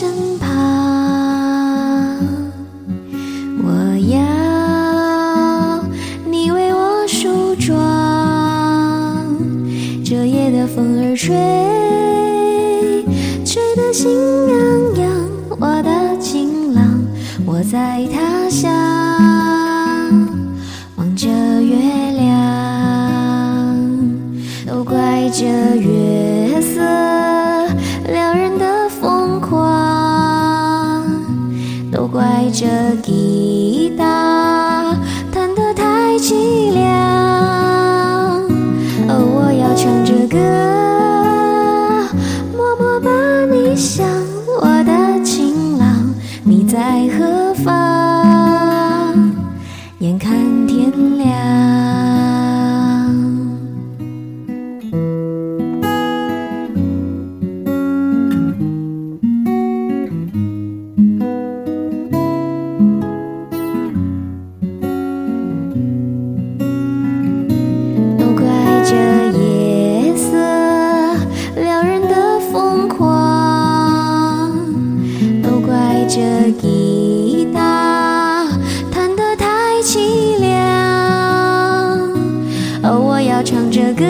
身旁我要你为我梳妆，这夜的风儿吹，吹得心痒痒，我的情郎，我在他乡望着月亮。都怪这月。怪这吉他弹得太凄凉。哦，我要唱着歌，默默把你想，我的情郎，你在何方？眼看天亮。这吉他弹得太凄凉。哦，我要唱着歌，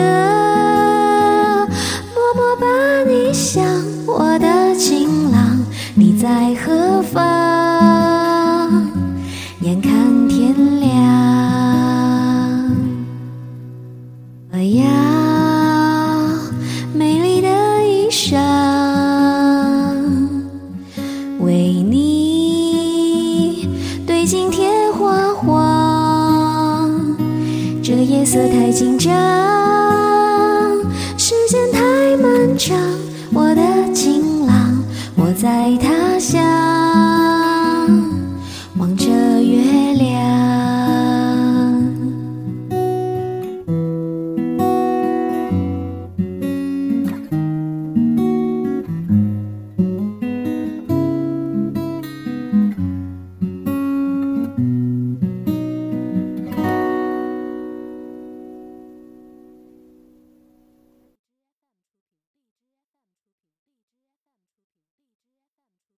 默默把你想，我的情郎，你在何方？你对镜贴花黄。这夜色太紧张，时间太漫长。我的情郎，我在他